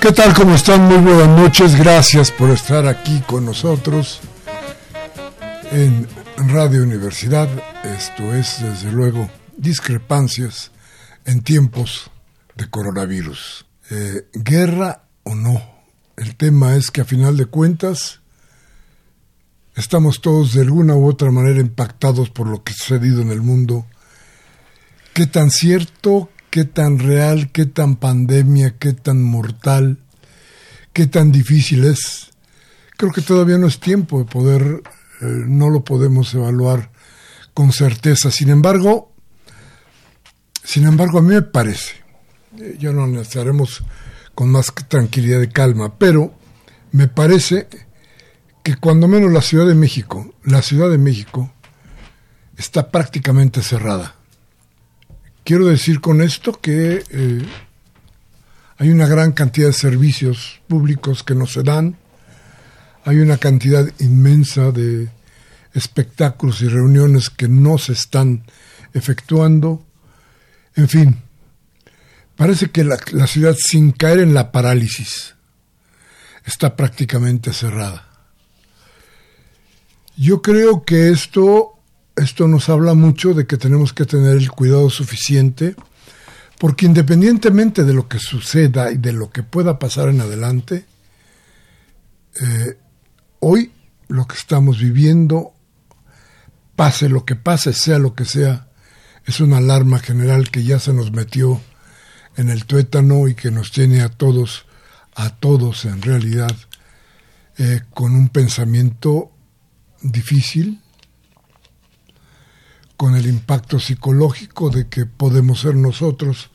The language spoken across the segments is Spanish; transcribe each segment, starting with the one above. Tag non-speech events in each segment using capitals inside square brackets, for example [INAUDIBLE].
¿Qué tal? ¿Cómo están? Muy buenas noches. Gracias por estar aquí con nosotros en Radio Universidad. Esto es, desde luego, discrepancias en tiempos de coronavirus. Eh, ¿Guerra o no? El tema es que a final de cuentas estamos todos de alguna u otra manera impactados por lo que ha sucedido en el mundo. ¿Qué tan cierto, qué tan real, qué tan pandemia, qué tan mortal, qué tan difícil es. Creo que todavía no es tiempo de poder, eh, no lo podemos evaluar con certeza. Sin embargo, sin embargo, a mí me parece, eh, ya lo analizaremos con más tranquilidad y calma, pero me parece que cuando menos la Ciudad de México, la Ciudad de México está prácticamente cerrada Quiero decir con esto que eh, hay una gran cantidad de servicios públicos que no se dan, hay una cantidad inmensa de espectáculos y reuniones que no se están efectuando, en fin, parece que la, la ciudad sin caer en la parálisis está prácticamente cerrada. Yo creo que esto esto nos habla mucho de que tenemos que tener el cuidado suficiente, porque independientemente de lo que suceda y de lo que pueda pasar en adelante, eh, hoy lo que estamos viviendo, pase lo que pase, sea lo que sea, es una alarma general que ya se nos metió en el tuétano y que nos tiene a todos, a todos en realidad, eh, con un pensamiento difícil, con el impacto psicológico de que podemos ser nosotros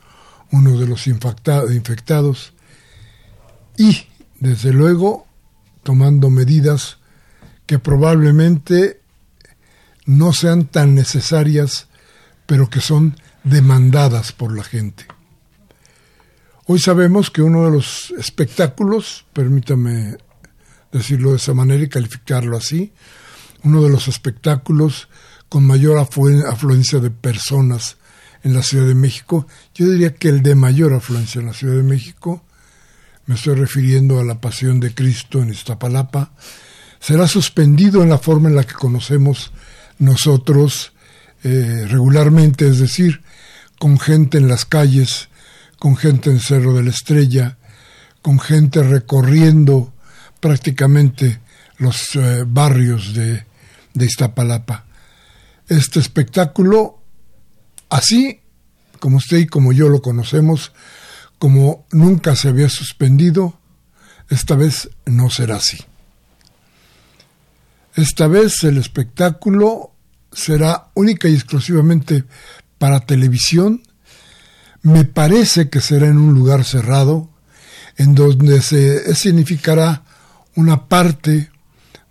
uno de los infectados y, desde luego, tomando medidas que probablemente no sean tan necesarias, pero que son demandadas por la gente. Hoy sabemos que uno de los espectáculos, permítame decirlo de esa manera y calificarlo así, uno de los espectáculos con mayor afluencia de personas en la Ciudad de México. Yo diría que el de mayor afluencia en la Ciudad de México, me estoy refiriendo a la Pasión de Cristo en Iztapalapa, será suspendido en la forma en la que conocemos nosotros eh, regularmente, es decir, con gente en las calles, con gente en Cerro de la Estrella, con gente recorriendo prácticamente los eh, barrios de, de Iztapalapa este espectáculo así como usted y como yo lo conocemos, como nunca se había suspendido, esta vez no será así. Esta vez el espectáculo será única y exclusivamente para televisión. Me parece que será en un lugar cerrado, en donde se significará una parte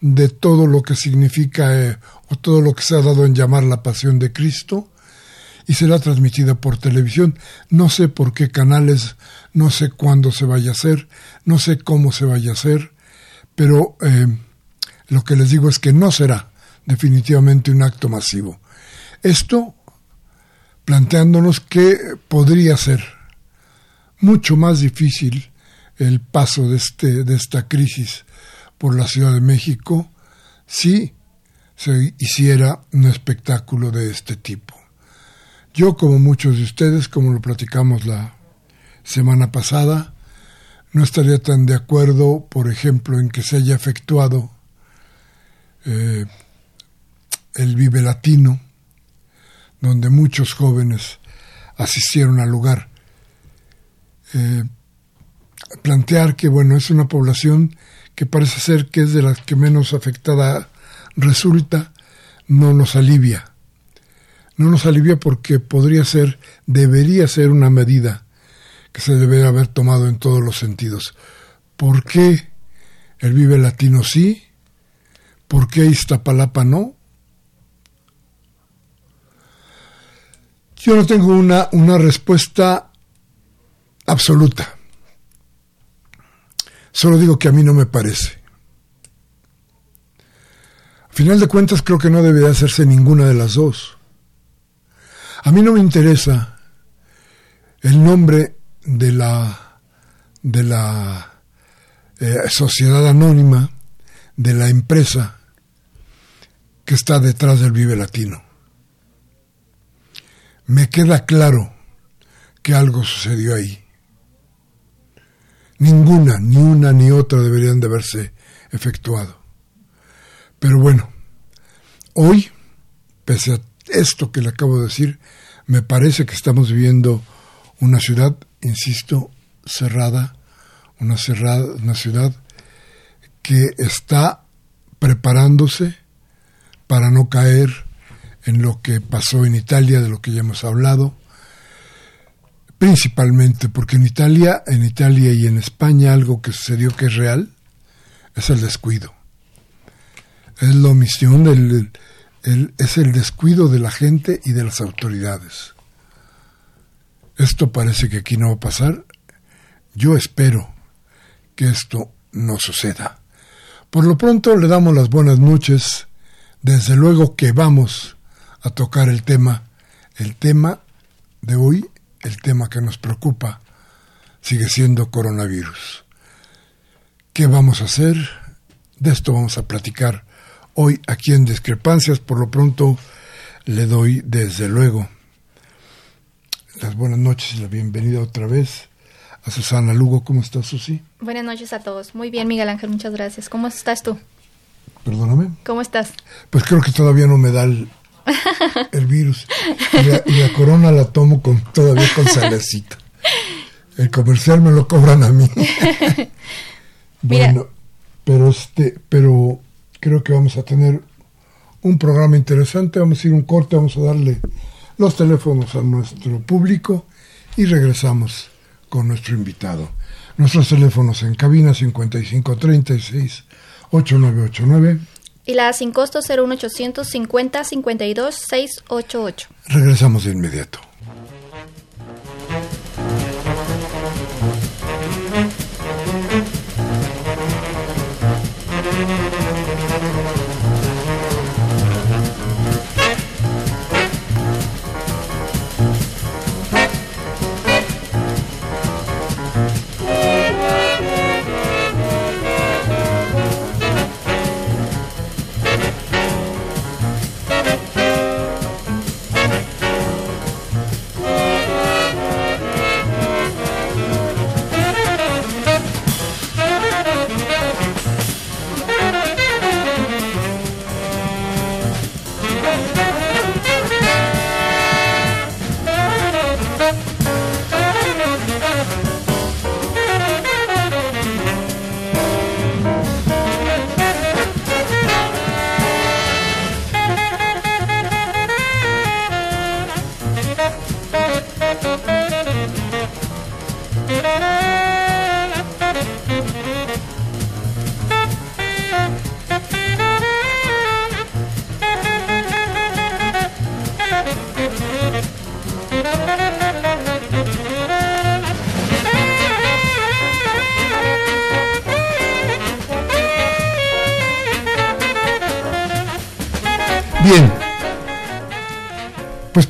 de todo lo que significa eh, todo lo que se ha dado en llamar la pasión de Cristo y será transmitida por televisión. No sé por qué canales, no sé cuándo se vaya a hacer, no sé cómo se vaya a hacer, pero eh, lo que les digo es que no será definitivamente un acto masivo. Esto planteándonos que podría ser mucho más difícil el paso de, este, de esta crisis por la Ciudad de México si se hiciera un espectáculo de este tipo. Yo, como muchos de ustedes, como lo platicamos la semana pasada, no estaría tan de acuerdo, por ejemplo, en que se haya efectuado eh, el Vive Latino, donde muchos jóvenes asistieron al lugar. Eh, plantear que, bueno, es una población que parece ser que es de las que menos afectada resulta, no nos alivia. No nos alivia porque podría ser, debería ser una medida que se debería haber tomado en todos los sentidos. ¿Por qué el Vive Latino sí? ¿Por qué Iztapalapa no? Yo no tengo una, una respuesta absoluta. Solo digo que a mí no me parece. Final de cuentas creo que no debería hacerse ninguna de las dos. A mí no me interesa el nombre de la de la eh, sociedad anónima de la empresa que está detrás del Vive Latino. Me queda claro que algo sucedió ahí. Ninguna, ni una ni otra deberían de haberse efectuado. Pero bueno, hoy, pese a esto que le acabo de decir, me parece que estamos viviendo una ciudad, insisto, cerrada, una, cerrada, una ciudad que está preparándose para no caer en lo que pasó en Italia, de lo que ya hemos hablado, principalmente porque en Italia, en Italia y en España algo que sucedió que es real es el descuido. Es la omisión, del, es el descuido de la gente y de las autoridades. Esto parece que aquí no va a pasar. Yo espero que esto no suceda. Por lo pronto le damos las buenas noches. Desde luego que vamos a tocar el tema, el tema de hoy el tema que nos preocupa sigue siendo coronavirus. ¿Qué vamos a hacer? De esto vamos a platicar hoy aquí en Discrepancias. Por lo pronto le doy desde luego las buenas noches y la bienvenida otra vez a Susana Lugo. ¿Cómo estás, Susi? Buenas noches a todos. Muy bien, Miguel Ángel, muchas gracias. ¿Cómo estás tú? Perdóname. ¿Cómo estás? Pues creo que todavía no me da el, el virus. Y la, corona la tomo con todavía con salecita. El comercial me lo cobran a mí. [LAUGHS] bueno, pero este, pero creo que vamos a tener un programa interesante. Vamos a ir un corte, vamos a darle los teléfonos a nuestro público y regresamos con nuestro invitado. Nuestros teléfonos en cabina 5536 8989 y la sin costo 01800 50 52 688. Regresamos de inmediato.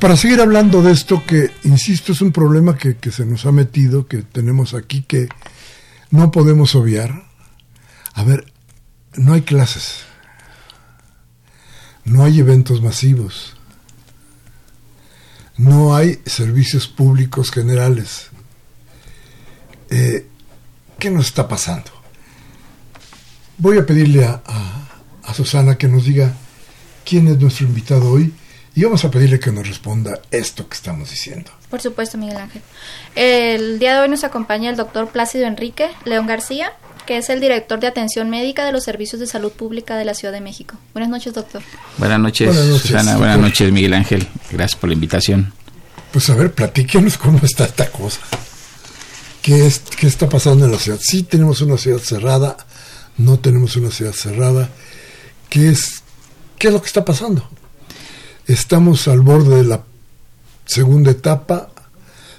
Para seguir hablando de esto, que insisto, es un problema que, que, se nos ha metido, que tenemos aquí, que no podemos obviar. A ver, no hay clases, no hay eventos masivos, no hay servicios públicos generales. Eh, ¿Qué nos está pasando? Voy a pedirle a, a, a Susana que nos diga quién es nuestro invitado hoy y vamos a pedirle que nos responda esto que estamos diciendo. Por supuesto, Miguel Ángel. El día de hoy nos acompaña el doctor Plácido Enrique León García, que es el director de atención médica de los servicios de salud pública de la Ciudad de México. Buenas noches, doctor. Buenas noches, Buenas noches, Susana. doctor. Buenas noches, Miguel Ángel. Gracias por la invitación. Pues a ver, platíquenos cómo está esta cosa. ¿Qué, es, ¿Qué está pasando en la ciudad? Sí tenemos una ciudad cerrada, no tenemos una ciudad cerrada. ¿Qué es, qué es lo que está pasando? Estamos al borde de la segunda etapa,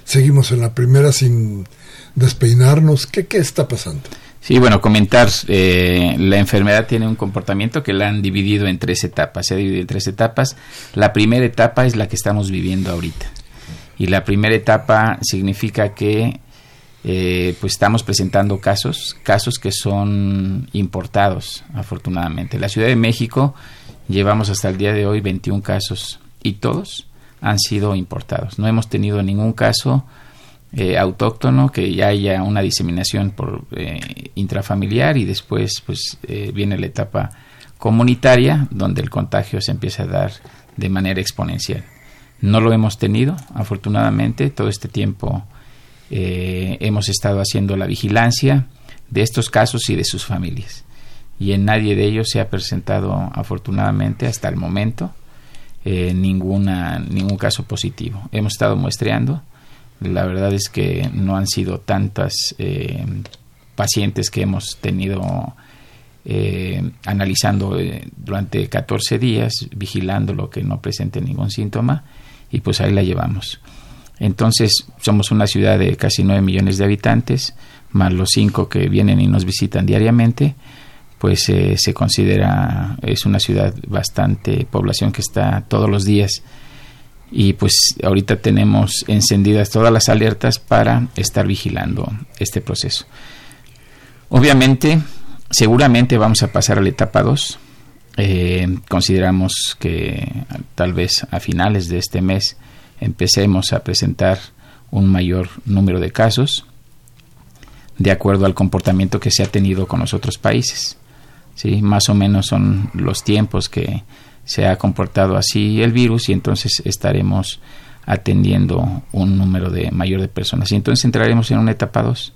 seguimos en la primera sin despeinarnos. ¿Qué, qué está pasando? Sí, bueno, comentar, eh, la enfermedad tiene un comportamiento que la han dividido en tres etapas, se ha dividido en tres etapas. La primera etapa es la que estamos viviendo ahorita. Y la primera etapa significa que eh, pues estamos presentando casos, casos que son importados, afortunadamente. La Ciudad de México llevamos hasta el día de hoy 21 casos y todos han sido importados. No hemos tenido ningún caso eh, autóctono, que ya haya una diseminación por eh, intrafamiliar y después pues eh, viene la etapa comunitaria donde el contagio se empieza a dar de manera exponencial. No lo hemos tenido, afortunadamente, todo este tiempo hemos estado haciendo la vigilancia de estos casos y de sus familias. Y en nadie de ellos se ha presentado, afortunadamente, hasta el momento, eh, ninguna, ningún caso positivo. Hemos estado muestreando, la verdad es que no han sido tantas eh, pacientes que hemos tenido eh, analizando eh, durante 14 días, vigilando lo que no presente ningún síntoma y pues ahí la llevamos. Entonces somos una ciudad de casi 9 millones de habitantes, más los 5 que vienen y nos visitan diariamente, pues eh, se considera, es una ciudad bastante población que está todos los días y pues ahorita tenemos encendidas todas las alertas para estar vigilando este proceso. Obviamente, seguramente vamos a pasar a la etapa 2. Eh, consideramos que tal vez a finales de este mes empecemos a presentar un mayor número de casos de acuerdo al comportamiento que se ha tenido con los otros países. ¿Sí? Más o menos son los tiempos que se ha comportado así el virus y entonces estaremos atendiendo un número de mayor de personas. Y entonces entraremos en una etapa 2.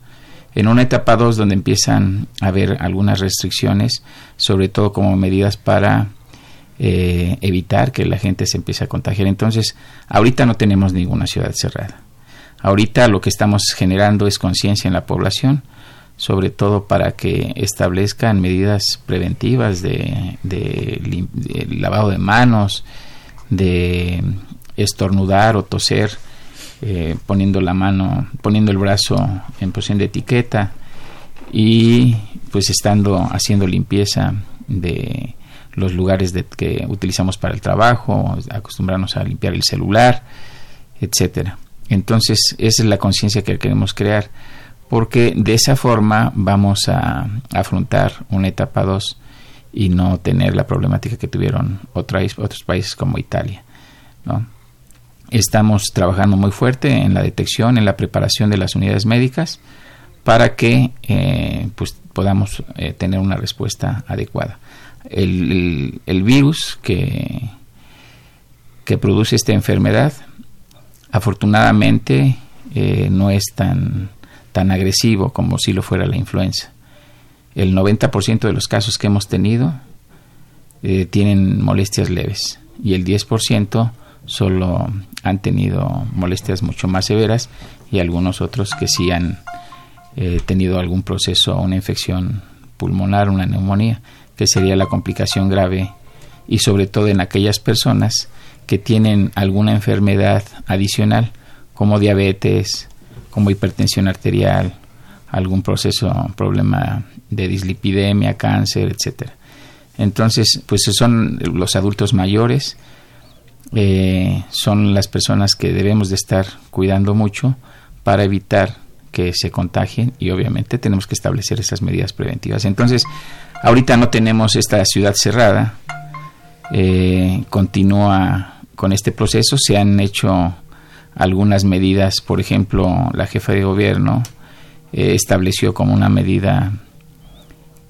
En una etapa 2 donde empiezan a haber algunas restricciones, sobre todo como medidas para eh, evitar que la gente se empiece a contagiar. Entonces, ahorita no tenemos ninguna ciudad cerrada. Ahorita lo que estamos generando es conciencia en la población, sobre todo para que establezcan medidas preventivas de, lavado de manos, de estornudar o toser, eh, poniendo la mano, poniendo el brazo en posición de etiqueta y pues estando haciendo limpieza de los lugares de, que utilizamos para el trabajo, acostumbrarnos a limpiar el celular, etcétera. Entonces, esa es la conciencia que queremos crear, porque de esa forma vamos a afrontar una etapa 2 y no tener la problemática que tuvieron otros, otros países como Italia. ¿no? Estamos trabajando muy fuerte en la detección, en la preparación de las unidades médicas para que eh, pues podamos eh, tener una respuesta adecuada. El, el, el virus que, que produce esta enfermedad afortunadamente eh, no es tan, tan agresivo como si lo fuera la influenza. El 90% de los casos que hemos tenido eh, tienen molestias leves y el 10% solo han tenido molestias mucho más severas y algunos otros que sí han eh, tenido algún proceso, una infección pulmonar, una neumonía, que sería la complicación grave y sobre todo en aquellas personas que tienen alguna enfermedad adicional como diabetes, como hipertensión arterial, algún proceso, problema de dislipidemia, cáncer, etcétera. Entonces, pues son los adultos mayores, eh, son las personas que debemos de estar cuidando mucho para evitar que se contagien y obviamente tenemos que establecer esas medidas preventivas. Entonces, ahorita no tenemos esta ciudad cerrada, eh, continúa con este proceso, se han hecho algunas medidas, por ejemplo, la jefa de gobierno eh, estableció como una medida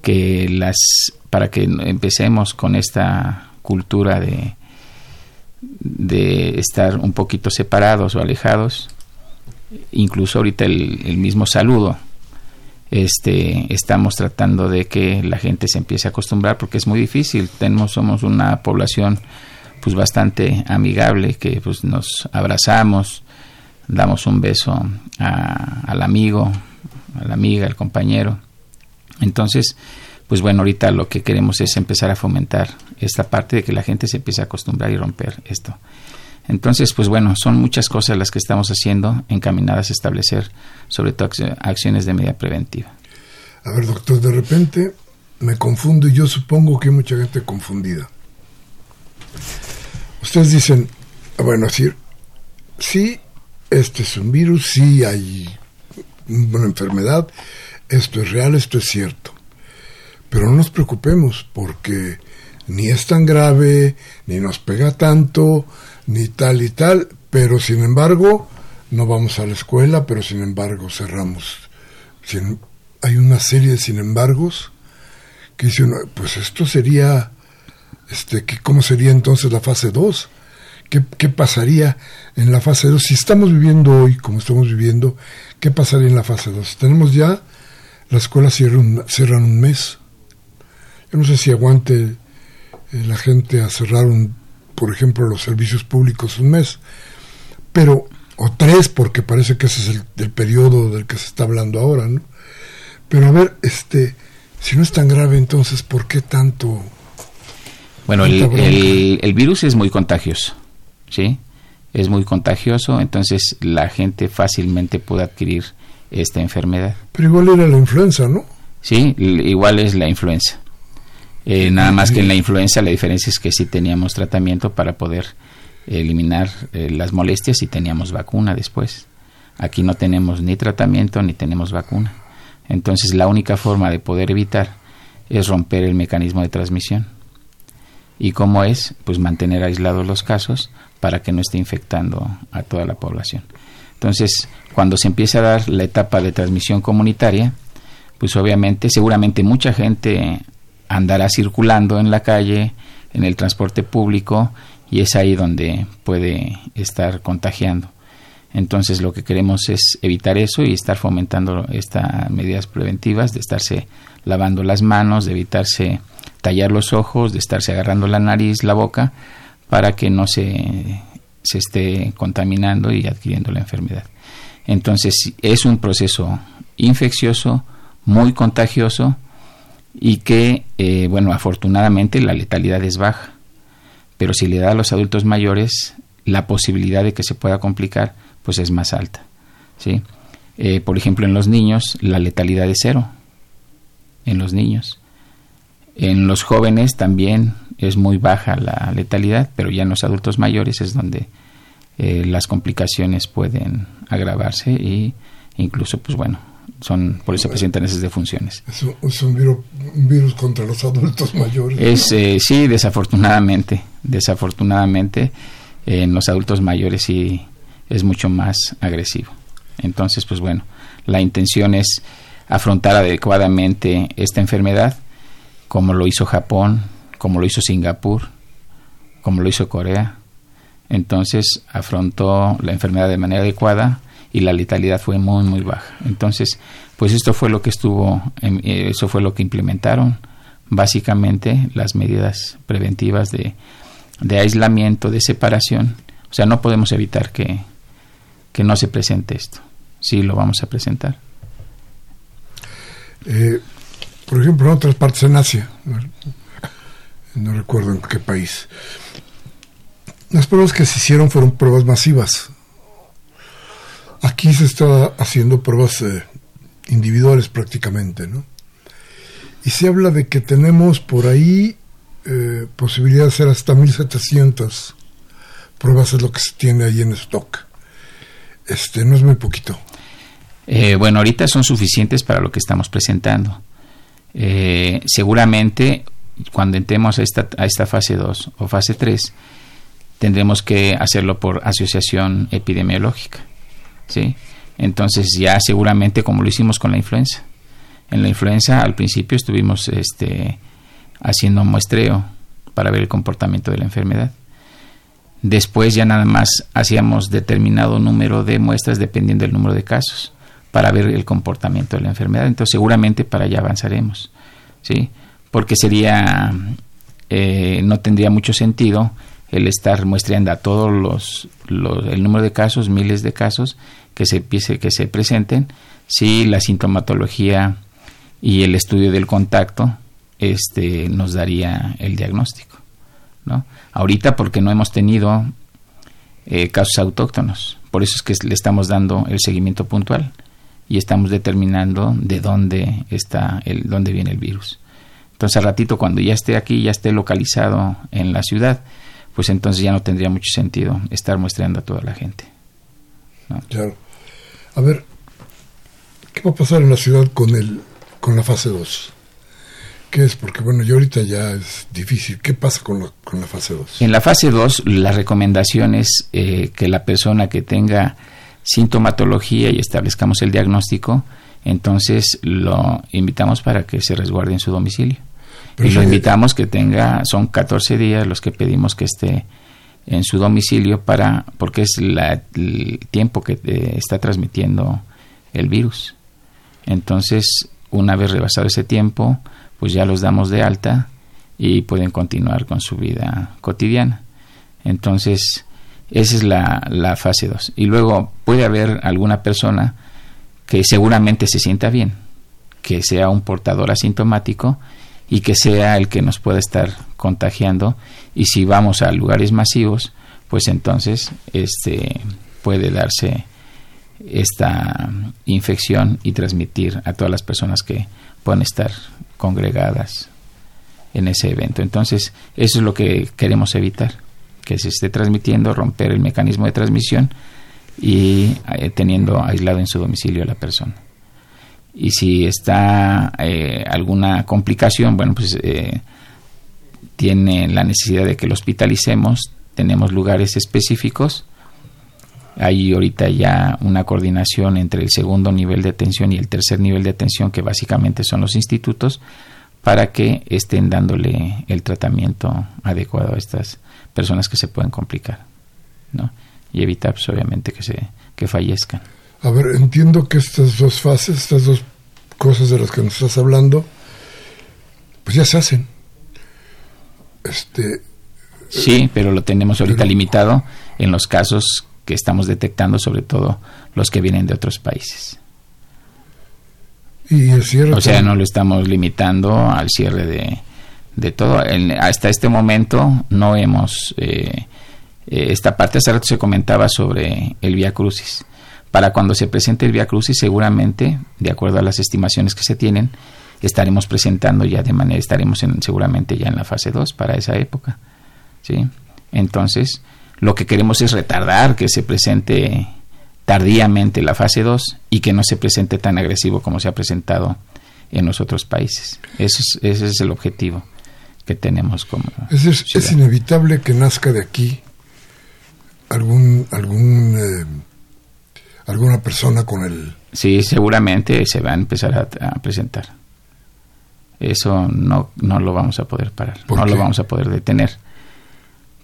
que las para que empecemos con esta cultura de de estar un poquito separados o alejados incluso ahorita el, mismo saludo. Este estamos tratando de que la gente se empiece a acostumbrar porque es muy difícil. Tenemos somos una población pues bastante amigable que pues nos abrazamos damos un beso al amigo a la amiga al compañero entonces pues bueno ahorita lo que queremos es empezar a fomentar esta parte de que la gente se empiece a acostumbrar y romper esto entonces, pues bueno, son muchas cosas las que estamos haciendo encaminadas a establecer sobre todo acciones de medida preventiva. A ver, doctor, de repente me confundo y yo supongo que hay mucha gente confundida. Ustedes dicen, bueno, decir, sí, este es un virus, sí hay una enfermedad, esto es real, esto es cierto. Pero no nos preocupemos porque ni es tan grave, ni nos pega tanto, ni tal y tal, pero sin embargo no vamos a la escuela, pero sin embargo cerramos. hay una serie de sin embargos que dicen, pues esto sería, este, ¿cómo sería entonces la fase 2? ¿Qué, ¿Qué, pasaría en la fase 2? Si estamos viviendo hoy como estamos viviendo, ¿qué pasaría en la fase 2? Tenemos ya, la escuela cierra un, cierran un mes. Yo no sé si aguante eh, la gente a cerrar un por ejemplo, los servicios públicos un mes, pero, o tres, porque parece que ese es el, periodo del que se está hablando ahora, ¿no? Pero a ver, este, si no es tan grave, entonces, ¿por qué tanto? Bueno, el, el, virus es muy contagioso, ¿sí? Es muy contagioso, entonces la gente fácilmente puede adquirir esta enfermedad. Pero igual era la influenza, ¿no? Sí, igual es la influenza. Eh, nada más que en la influenza la diferencia es que sí teníamos tratamiento para poder eliminar eh, las molestias y teníamos vacuna después. Aquí no tenemos ni tratamiento ni tenemos vacuna. Entonces la única forma de poder evitar es romper el mecanismo de transmisión. ¿Y cómo es? Pues mantener aislados los casos para que no esté infectando a toda la población. Entonces, cuando se empieza a dar la etapa de transmisión comunitaria, pues obviamente, seguramente mucha gente andará circulando en la calle, en el transporte público, y es ahí donde puede estar contagiando. Entonces lo que queremos es evitar eso y estar fomentando estas medidas preventivas de estarse lavando las manos, de evitarse tallar los ojos, de estarse agarrando la nariz, la boca, para que no se, se esté contaminando y adquiriendo la enfermedad. Entonces es un proceso infeccioso, muy contagioso, y que, eh, bueno, afortunadamente la letalidad es baja, pero si le da a los adultos mayores, la posibilidad de que se pueda complicar, pues es más alta, ¿sí? Eh, por ejemplo, en los niños, la letalidad es cero, en los niños. En los jóvenes también es muy baja la letalidad, pero ya en los adultos mayores es donde eh, las complicaciones pueden agravarse e incluso, pues bueno, son por eso se presentan esas defunciones. Es un, virus, contra los adultos mayores. Es, eh, sí, desafortunadamente, desafortunadamente en los adultos mayores sí es mucho más agresivo. Entonces, pues bueno, la intención es afrontar adecuadamente esta enfermedad, como lo hizo Japón, como lo hizo Singapur, como lo hizo Corea. Entonces, afrontó la enfermedad de manera adecuada y la letalidad fue muy muy baja. Entonces, pues esto fue lo que estuvo, eh, eso fue lo que implementaron básicamente las medidas preventivas de, de aislamiento, de separación. O sea, no podemos evitar que, que no se presente esto. Sí, lo vamos a presentar. Eh, por ejemplo, en otras partes en Asia, no recuerdo en qué país, las pruebas que se hicieron fueron pruebas masivas Aquí se está haciendo pruebas eh, individuales prácticamente, ¿no? Y se habla de que tenemos por ahí eh, posibilidad de hacer hasta 1700 pruebas es lo que se tiene ahí en stock. Este, no es muy poquito. Eh, bueno, ahorita son suficientes para lo que estamos presentando. Eh, seguramente cuando entremos a esta, a esta fase 2 o fase 3, tendremos que hacerlo por asociación epidemiológica. ¿sí? Entonces ya seguramente como lo hicimos con la influenza. En la influenza al principio estuvimos este, haciendo muestreo para ver el comportamiento de la enfermedad. Después ya nada más hacíamos determinado número de muestras dependiendo del número de casos para ver el comportamiento de la enfermedad. Entonces seguramente para allá avanzaremos, ¿sí? Porque sería, eh, no tendría mucho sentido el estar muestreando a todos los, el número de casos, miles de casos que se, que se presenten, si la sintomatología y el estudio del contacto este, nos daría el diagnóstico. ¿no? Ahorita porque no hemos tenido eh, casos autóctonos, por eso es que le estamos dando el seguimiento puntual y estamos determinando de dónde está el dónde viene el virus. Entonces al ratito cuando ya esté aquí, ya esté localizado en la ciudad, pues entonces ya no tendría mucho sentido estar muestreando a toda la gente. Claro. A ver, ¿qué va a pasar en la ciudad con el con la fase 2? ¿Qué es? Porque bueno, yo ahorita ya es difícil. ¿Qué pasa con, con la fase 2? En la fase 2, la recomendación es eh, que la persona que tenga sintomatología y establezcamos el diagnóstico, entonces lo invitamos para que se resguarde en su domicilio. y lo invitamos que tenga, son 14 días los que pedimos que esté en su domicilio para porque es el tiempo que eh, está transmitiendo el virus. Entonces, una vez rebasado ese tiempo, pues ya los damos de alta y pueden continuar con su vida cotidiana. Entonces, esa es la, la fase 2. Y luego puede haber alguna persona que seguramente se sienta bien, que sea un portador asintomático y que sea el que nos pueda estar contagiando. Y si vamos a lugares masivos, pues entonces este, puede darse esta infección y transmitir a todas las personas que puedan estar congregadas en ese evento. Entonces, eso es lo que queremos evitar, que se esté transmitiendo, romper el mecanismo de transmisión y eh, teniendo aislado en su domicilio a la persona. Y si está eh, alguna complicación, bueno, pues eh, tiene la necesidad de que lo hospitalicemos, tenemos lugares específicos. Hay ahorita ya una coordinación entre el segundo nivel de atención y el tercer nivel de atención, que básicamente son los institutos, para que estén dándole el tratamiento adecuado a estas personas que se pueden complicar, ¿no? Y evitar, pues, obviamente, que se que fallezcan. A ver, entiendo que estas dos fases, estas dos cosas de las que nos estás hablando, pues ya se hacen. Este, sí, pero lo tenemos ahorita limitado en los casos que estamos detectando, sobre todo los que vienen de otros países. Y o sea, no lo estamos limitando al cierre de, de todo. hasta este momento no hemos... Eh, eh, esta parte hace rato se comentaba sobre el Via Crucis. Para cuando se presente el Via Crucis, seguramente, de acuerdo a las estimaciones que se tienen, estaremos presentando ya de manera, estaremos en, seguramente ya en la fase 2 para esa época. ¿sí? Entonces, lo que queremos es retardar que se presente tardíamente la fase 2 y que no se presente tan agresivo como se ha presentado en los otros países. Eso es, ese es el objetivo que tenemos como... Es, es, inevitable que nazca de aquí algún, algún eh, alguna persona con el... Sí, seguramente se va a empezar a presentar eso no, no lo vamos a poder parar, no lo vamos a poder detener.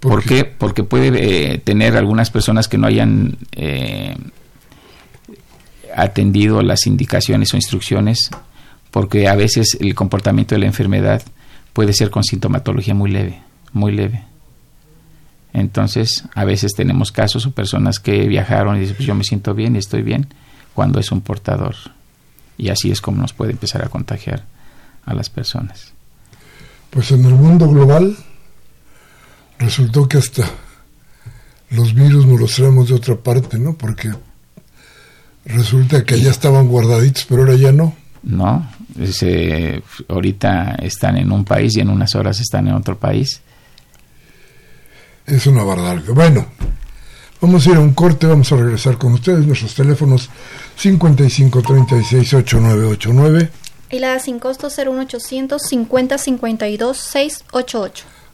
¿Por, qué? Porque puede eh, tener algunas personas que no hayan eh, atendido las indicaciones o instrucciones, porque a veces el comportamiento de la enfermedad puede ser con sintomatología muy leve, muy leve. Entonces, a veces tenemos casos o personas que viajaron y dicen, pues yo me siento bien y estoy bien, cuando es un portador. Y así es como nos puede empezar a contagiar a las personas. Pues en el mundo global resultó que hasta los virus nos los traemos de otra parte, ¿no? Porque resulta que allá estaban guardaditos, pero ahora ya no. No, se, ahorita están en un país y en unas horas están en otro país. Es una barbaridad. Bueno, vamos a ir a un corte, vamos a regresar con ustedes. Nuestros teléfonos 55 36 8989 y la sin costo 01800 50 52 688.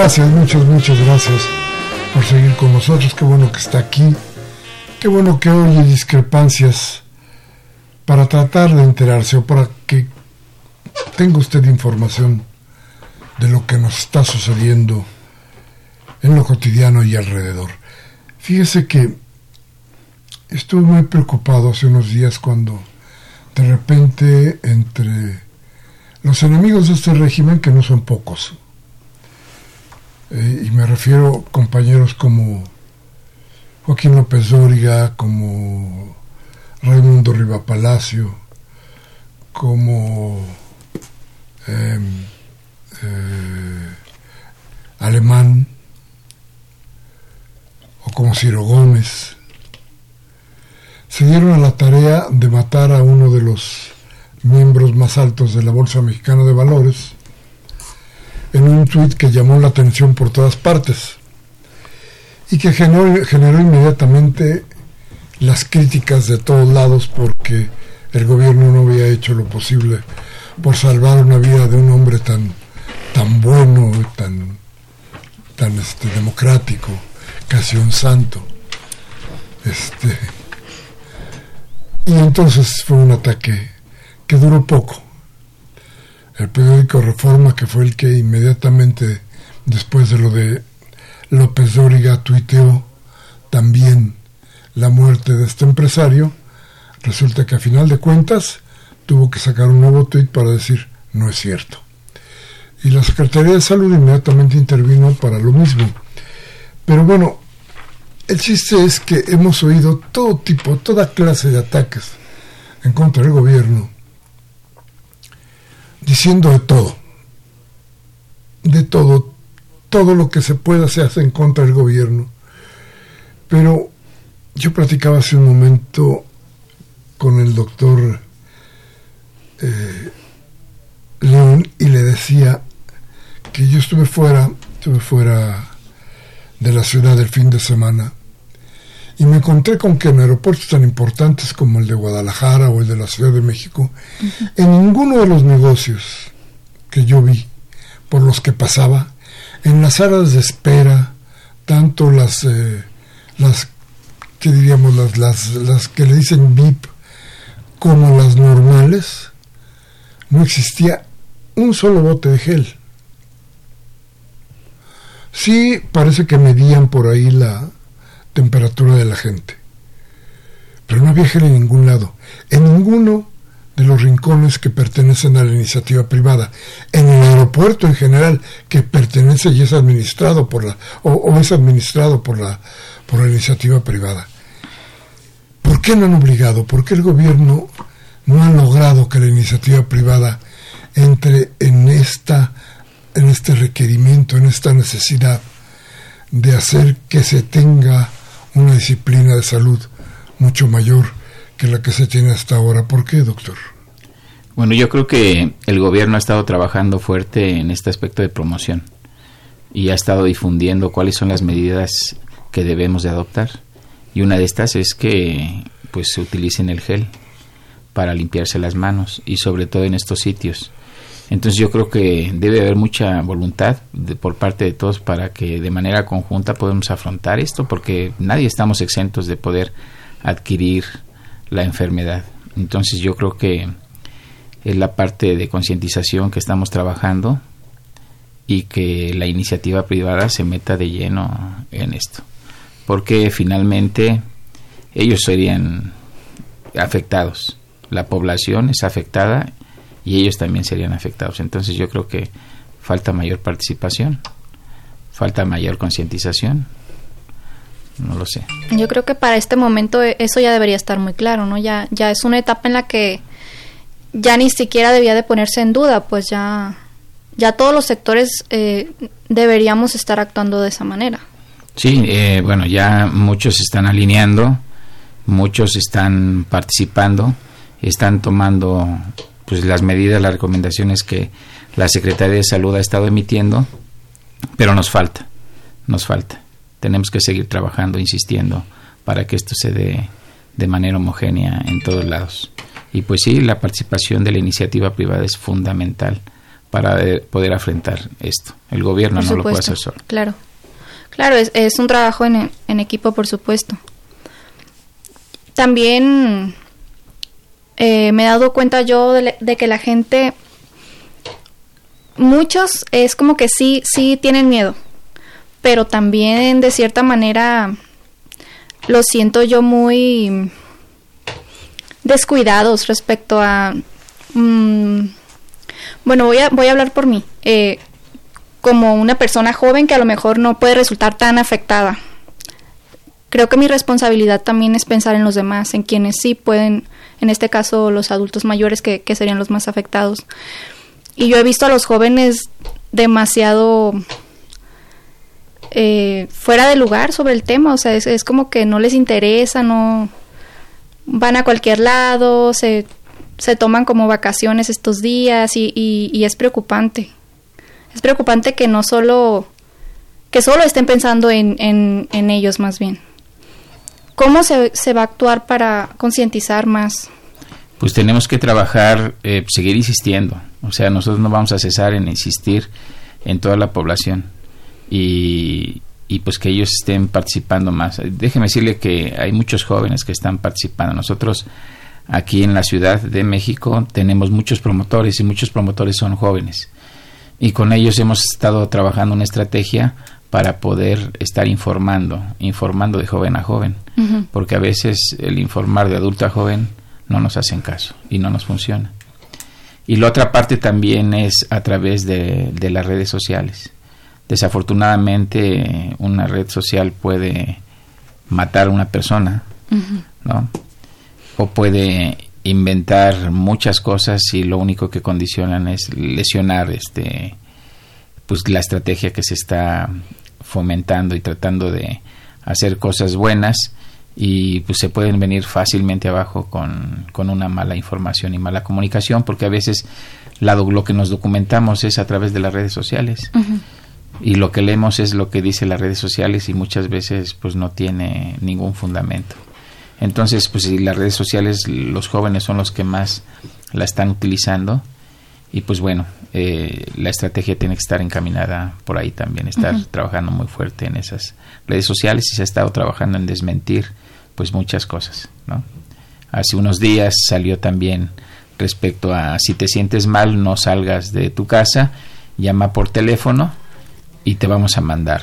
Gracias, muchas, muchas gracias por seguir con nosotros. Qué bueno que está aquí. Qué bueno que oye discrepancias para tratar de enterarse o para que tenga usted información de lo que nos está sucediendo en lo cotidiano y alrededor. Fíjese que estuve muy preocupado hace unos días cuando de repente entre los enemigos de este régimen, que no son pocos, me refiero a compañeros como Joaquín López Dóriga, como Raimundo Riva Palacio, como em, eh, Alemán, o como Ciro Gómez, se dieron a la tarea de matar a uno de los miembros más altos de la Bolsa Mexicana de Valores, en un tuit que llamó la atención por todas partes y que generó, inmediatamente las críticas de todos lados porque el gobierno no había hecho lo posible por salvar una vida de un hombre tan tan bueno, tan tan este democrático, casi un santo. Este y entonces fue un ataque que duró poco el periódico Reforma, que fue el que inmediatamente después de lo de López Dóriga tuiteó también la muerte de este empresario, resulta que a final de cuentas tuvo que sacar un nuevo tuit para decir no es cierto. Y la Secretaría de Salud inmediatamente intervino para lo mismo. Pero bueno, el chiste es que hemos oído todo tipo, toda clase de ataques en contra del gobierno diciendo de todo, de todo, todo lo que se pueda se hace en contra del gobierno. Pero yo platicaba hace un momento con el doctor eh, León y le decía que yo estuve fuera, estuve fuera de la ciudad el fin de semana y me encontré con que en aeropuertos tan importantes como el de Guadalajara o el de la Ciudad de México, en ninguno de los negocios que yo vi, por los que pasaba, en las salas de espera, tanto las, eh, las que diríamos, las, las, las que le dicen VIP, como las normales, no existía un solo bote de gel. Sí, parece que medían por ahí la temperatura de la gente. Pero no gel en ningún lado. En ninguno de los rincones que pertenecen a la iniciativa privada. En el aeropuerto en general, que pertenece y es administrado por la, o, es administrado por la, por la iniciativa privada. ¿Por qué no han obligado? ¿Por qué el gobierno no ha logrado que la iniciativa privada entre en esta en este requerimiento, en esta necesidad de hacer que se tenga una disciplina de salud mucho mayor que la que se tiene hasta ahora. ¿Por qué, doctor? Bueno, yo creo que el gobierno ha estado trabajando fuerte en este aspecto de promoción y ha estado difundiendo cuáles son las medidas que debemos de adoptar. Y una de estas es que pues se utilicen el gel para limpiarse las manos y sobre todo en estos sitios entonces yo creo que debe haber mucha voluntad por parte de todos para que de manera conjunta podamos afrontar esto, porque nadie estamos exentos de poder adquirir la enfermedad. Entonces yo creo que es la parte de concientización que estamos trabajando y que la iniciativa privada se meta de lleno en esto, porque finalmente ellos serían afectados, la población es afectada y ellos también serían afectados. Entonces yo creo que falta mayor participación, falta mayor concientización. No lo sé. Yo creo que para este momento eso ya debería estar muy claro, ¿no? Ya, ya es una etapa en la que ya ni siquiera debía de ponerse en duda, pues ya, ya todos los sectores eh, deberíamos estar actuando de esa manera. Sí, eh, bueno, ya muchos están alineando, muchos están participando, están tomando pues las medidas, las recomendaciones que la Secretaría de Salud ha estado emitiendo, pero nos falta, nos falta. Tenemos que seguir trabajando, insistiendo, para que esto se dé de manera homogénea en todos lados. Y pues sí, la participación de la iniciativa privada es fundamental para poder afrontar esto. El gobierno no lo puede hacer solo. Claro, claro, es, es un trabajo en, en equipo, por supuesto. También eh, me he dado cuenta yo de, que la gente, muchos es como que sí, sí tienen miedo, pero también de cierta manera lo siento yo muy descuidados respecto a... Mm, bueno, voy a, voy a hablar por mí. Eh, como una persona joven que a lo mejor no puede resultar tan afectada. Creo que mi responsabilidad también es pensar en los demás, en quienes sí pueden en este caso los adultos mayores que, serían los más afectados. Y yo he visto a los jóvenes demasiado eh, fuera de lugar sobre el tema, o sea, es, como que no les interesa, no van a cualquier lado, se, se toman como vacaciones estos días y, y, es preocupante. Es preocupante que no solo, que solo estén pensando en, en, en ellos más bien. ¿Cómo se, se va a actuar para concientizar más? Pues tenemos que trabajar, eh, seguir insistiendo. O sea, nosotros no vamos a cesar en insistir en toda la población y, y pues que ellos estén participando más. Déjeme decirle que hay muchos jóvenes que están participando. Nosotros aquí en la Ciudad de México tenemos muchos promotores y muchos promotores son jóvenes. Y con ellos hemos estado trabajando una estrategia para poder estar informando, informando de joven a joven, porque a veces el informar de adulto a joven no nos hacen caso y no nos funciona. Y la otra parte también es a través de, las redes sociales. Desafortunadamente una red social puede matar a una persona, ¿no? O puede inventar muchas cosas y lo único que condicionan es lesionar este pues la estrategia que se está fomentando y tratando de hacer cosas buenas y pues se pueden venir fácilmente abajo con, con una mala información y mala comunicación porque a veces la, lo que nos documentamos es a través de las redes sociales. Y lo que leemos es lo que dice las redes sociales y muchas veces pues no tiene ningún fundamento. Entonces pues si las redes sociales los jóvenes son los que más la están utilizando y pues bueno eh, la estrategia tiene que estar encaminada por ahí también, estar trabajando muy fuerte en esas redes sociales y se ha estado trabajando en desmentir pues muchas cosas, ¿no? Hace unos días salió también respecto a si te sientes mal no salgas de tu casa, llama por teléfono y te vamos a mandar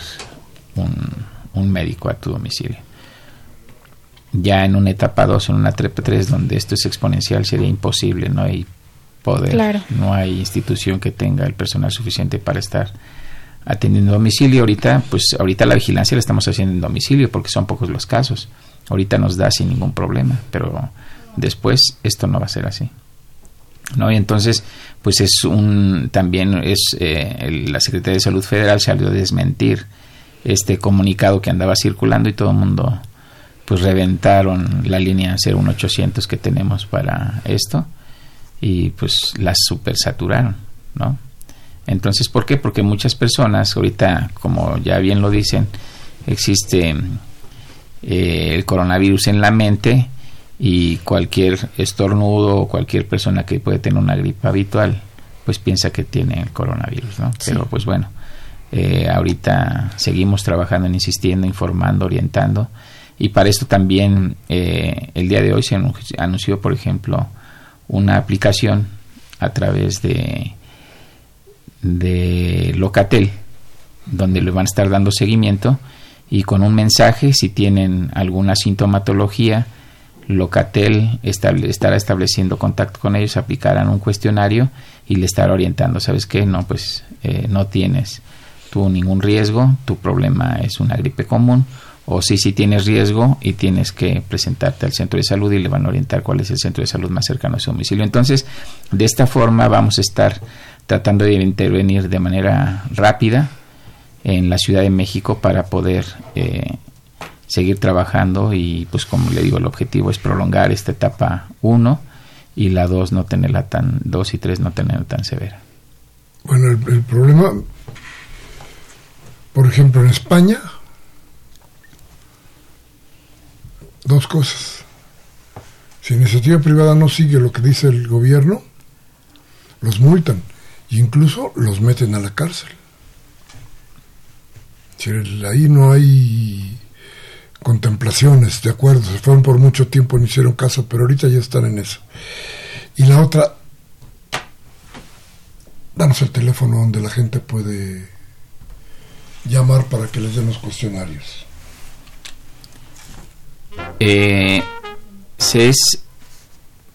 un, un médico a tu domicilio. Ya en una etapa 2, en una etapa 3, donde esto es exponencial, sería imposible, no hay poder, no hay institución que tenga el personal suficiente para estar atendiendo domicilio. Ahorita, pues ahorita la vigilancia la estamos haciendo en domicilio porque son pocos los casos. Ahorita nos da sin ningún problema, pero después esto no va a ser así. ¿No? Y entonces, pues es un, también es, eh, la Secretaría de Salud Federal salió a desmentir este comunicado que andaba circulando y todo el mundo, pues reventaron la línea 01800 que tenemos para esto y pues las supersaturaron, ¿no? Entonces, ¿por qué? Porque muchas personas, ahorita, como ya bien lo dicen, existe eh, el coronavirus en la mente y cualquier estornudo o cualquier persona que puede tener una gripa habitual, pues piensa que tiene el coronavirus, ¿no? Pero pues bueno, eh, ahorita seguimos trabajando, insistiendo, informando, orientando y para esto también eh, el día de hoy se anunció, por ejemplo, una aplicación a través de de Locatel, donde le van a estar dando seguimiento y con un mensaje, si tienen alguna sintomatología, Locatel estará estableciendo contacto con ellos, aplicarán un cuestionario y le estará orientando, ¿sabes qué? No, pues eh, no tienes tú ningún riesgo, tu problema es una gripe común, o si sí tienes riesgo y tienes que presentarte al centro de salud y le van a orientar cuál es el centro de salud más cercano a su domicilio. Entonces, de esta forma vamos a estar tratando de intervenir de manera rápida en la Ciudad de México para poder eh, seguir trabajando y pues como le digo el objetivo es prolongar esta etapa 1 y la 2 no tenerla tan 2 y 3 no tenerla tan severa. Bueno, el problema por ejemplo en España dos cosas. Si iniciativa privada no sigue lo que dice el gobierno, los multan e incluso los meten a la cárcel. ahí no hay contemplaciones, de acuerdo, se fueron por mucho tiempo, no hicieron caso, pero ahorita ya están en eso. Y la otra, danos el teléfono donde la gente puede llamar para que les den los cuestionarios. Eh, se, es,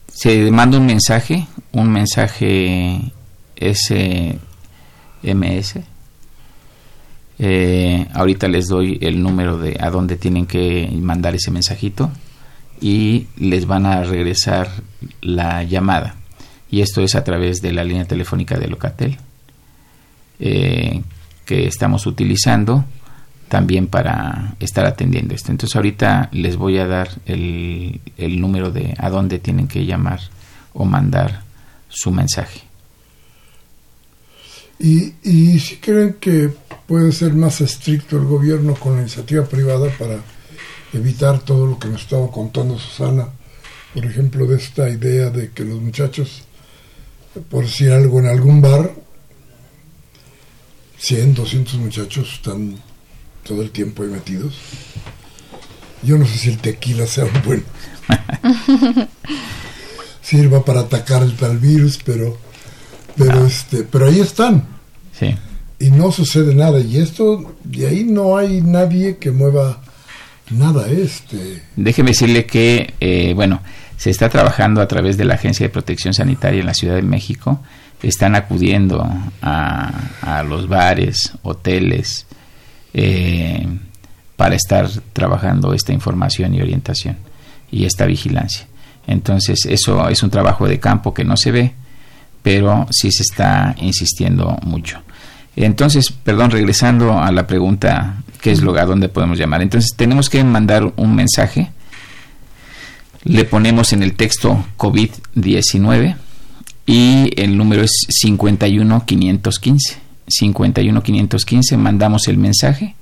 se manda un mensaje, un mensaje SMS. Eh, ahorita les doy el número de a dónde tienen que mandar ese mensajito y les van a regresar la llamada. Y esto es a través de la línea telefónica de Locatel eh, que estamos utilizando también para estar atendiendo esto. Entonces ahorita les voy a dar el, el número de a dónde tienen que llamar o mandar su mensaje. Y, y si creen que puede ser más estricto el gobierno con la iniciativa privada para evitar todo lo que nos estaba contando Susana, por ejemplo, de esta idea de que los muchachos, por decir algo, en algún bar, 100, 200 muchachos están todo el tiempo ahí metidos. Yo no sé si el tequila sea un buen. [LAUGHS] sirva para atacar el, virus, pero pero este pero ahí están sí. y no sucede nada y esto de ahí no hay nadie que mueva nada este déjeme decirle que eh, bueno se está trabajando a través de la agencia de protección sanitaria en la Ciudad de México están acudiendo a, a los bares hoteles eh, para estar trabajando esta información y orientación y esta vigilancia entonces eso es un trabajo de campo que no se ve pero sí se está insistiendo mucho. Entonces, perdón, regresando a la pregunta, ¿qué es lo a dónde podemos llamar? Entonces, tenemos que mandar un mensaje, le ponemos en el texto COVID-19 y el número es 51515. 51515 mandamos el mensaje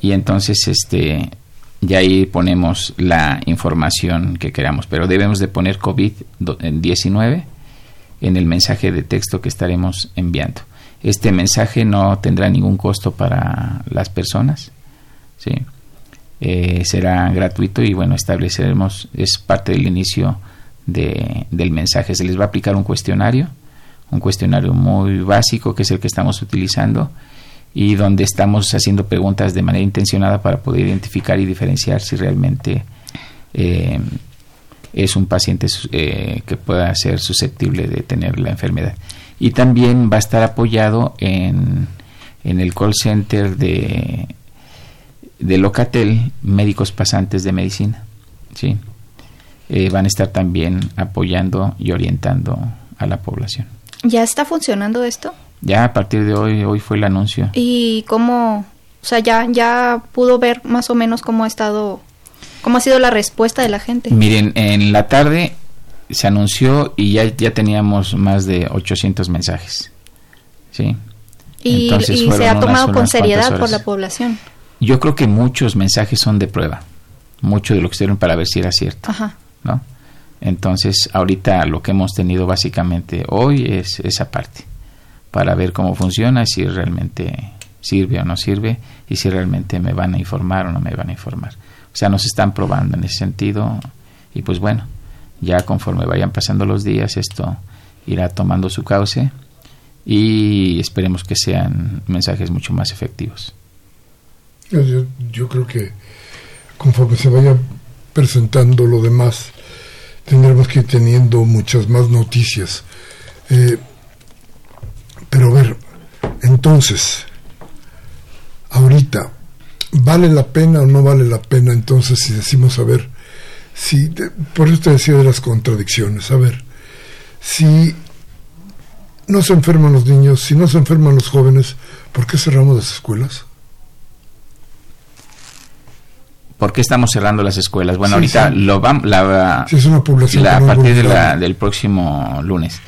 y entonces este ya ahí ponemos la información que queramos, pero debemos de poner COVID-19 en el mensaje de texto que estaremos enviando. Este mensaje no tendrá ningún costo para las personas, ¿sí? Eh, será gratuito y bueno, estableceremos, es parte del inicio de, del mensaje. Se les va a aplicar un cuestionario, un cuestionario muy básico que es el que estamos utilizando y donde estamos haciendo preguntas de manera intencionada para poder identificar y diferenciar si realmente eh, es un paciente eh, que pueda ser susceptible de tener la enfermedad. Y también va a estar apoyado en, en el call center de, de Locatel, médicos pasantes de medicina. ¿sí? Eh, van a estar también apoyando y orientando a la población. ¿Ya está funcionando esto? Ya a partir de hoy, hoy fue el anuncio. ¿Y cómo, o sea, ya, ya pudo ver más o menos cómo ha estado, cómo ha sido la respuesta de la gente? Miren, en la tarde se anunció y ya, ya teníamos más de 800 mensajes. ¿Sí? Y, y se ha tomado con seriedad por la población. Yo creo que muchos mensajes son de prueba. Mucho de lo que estuvieron para ver si era cierto. Ajá. ¿no? Entonces, ahorita lo que hemos tenido básicamente hoy es esa parte para ver cómo funciona, si realmente sirve o no sirve y si realmente me van a informar o no me van a informar. O sea, nos están probando en ese sentido y pues bueno, ya conforme vayan pasando los días esto irá tomando su cauce y esperemos que sean mensajes mucho más efectivos. Yo, creo que conforme se vaya presentando lo demás, tendremos que ir teniendo muchas más noticias. Eh, pero a ver, entonces, ahorita, ¿vale la pena o no vale la pena entonces si decimos, a ver, si, por eso te decía de las contradicciones, a ver, si no se enferman los niños, si no se enferman los jóvenes, ¿por qué cerramos las escuelas? ¿Por qué estamos cerrando las escuelas? Bueno, Sí, ahorita sí. lo vamos la, Si es una población la- a partir de la- vulnerable. del próximo lunes.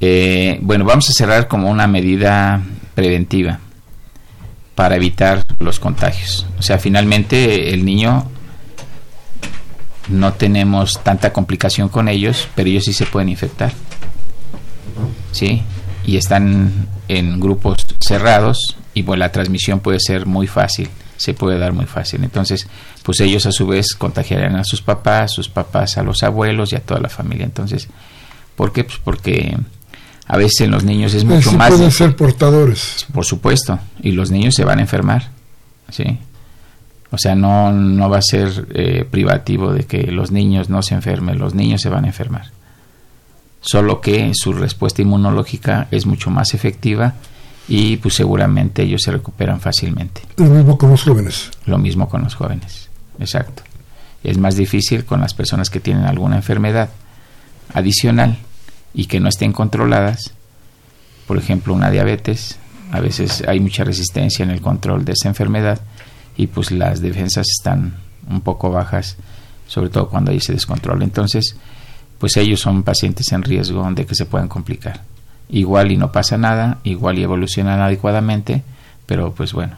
Eh, bueno, vamos a cerrar como una medida preventiva para evitar los contagios. O sea, finalmente el niño no tenemos tanta complicación con ellos, pero ellos sí se pueden infectar. ¿Sí? Y están en grupos cerrados y bueno, la transmisión puede ser muy fácil, se puede dar muy fácil. Entonces, pues ellos a su vez contagiarán a sus papás, sus papás a los abuelos y a toda la familia. Entonces, ¿por qué? Pues porque a veces en los niños es Eh, mucho sí más... pueden ser portadores. Por supuesto, y los niños se van a enfermar, ¿sí? O sea, no, no va a ser eh, privativo de que los niños no se enfermen, los niños se van a enfermar. Solo que su respuesta inmunológica es mucho más efectiva y pues seguramente ellos se recuperan fácilmente. Lo mismo con los jóvenes. Lo mismo con los jóvenes, exacto. Es más difícil con las personas que tienen alguna enfermedad adicional y que no estén controladas. Por ejemplo, una diabetes. A veces hay mucha resistencia en el control de esa enfermedad y pues las defensas están un poco bajas, sobre todo cuando hay ese descontrol. Entonces, pues ellos son pacientes en riesgo de que se puedan complicar. Igual y no pasa nada, igual y evolucionan adecuadamente, pero pues bueno,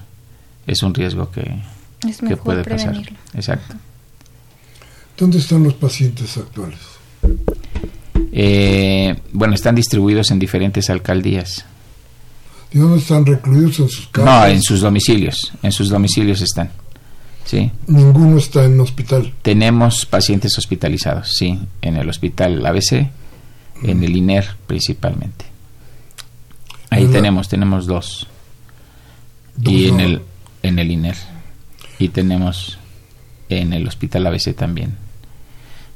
es un riesgo que, Es que mejor puede pasar. prevenirlo. Exacto. ¿Dónde están los pacientes actuales? Eh, bueno, están distribuidos en diferentes alcaldías. ¿Y dónde están recluidos en sus casas? No, en sus domicilios. En sus domicilios están. Sí. Ninguno está en hospital. Tenemos pacientes hospitalizados, sí, en el hospital ABC, en el INER principalmente. Ahí tenemos, tenemos dos. Dos, Y en el, en el INER. Y tenemos en el hospital ABC también.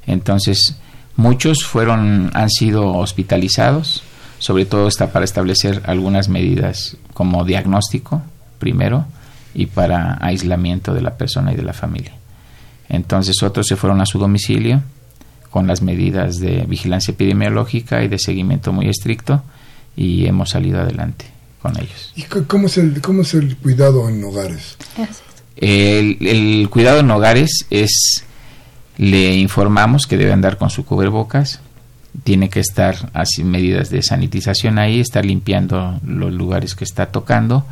Entonces, muchos fueron, han sido hospitalizados, sobre todo está para establecer algunas medidas como diagnóstico, primero, y para aislamiento de la persona y de la familia. Entonces otros se fueron a su domicilio con las medidas de vigilancia epidemiológica y de seguimiento muy estricto y hemos salido adelante con ellos. ¿Y cómo es el, cómo es el cuidado en hogares? El, el cuidado en hogares es, le informamos que debe andar con su cubrebocas, tiene que estar así medidas de sanitización ahí, estar limpiando los lugares que está tocando.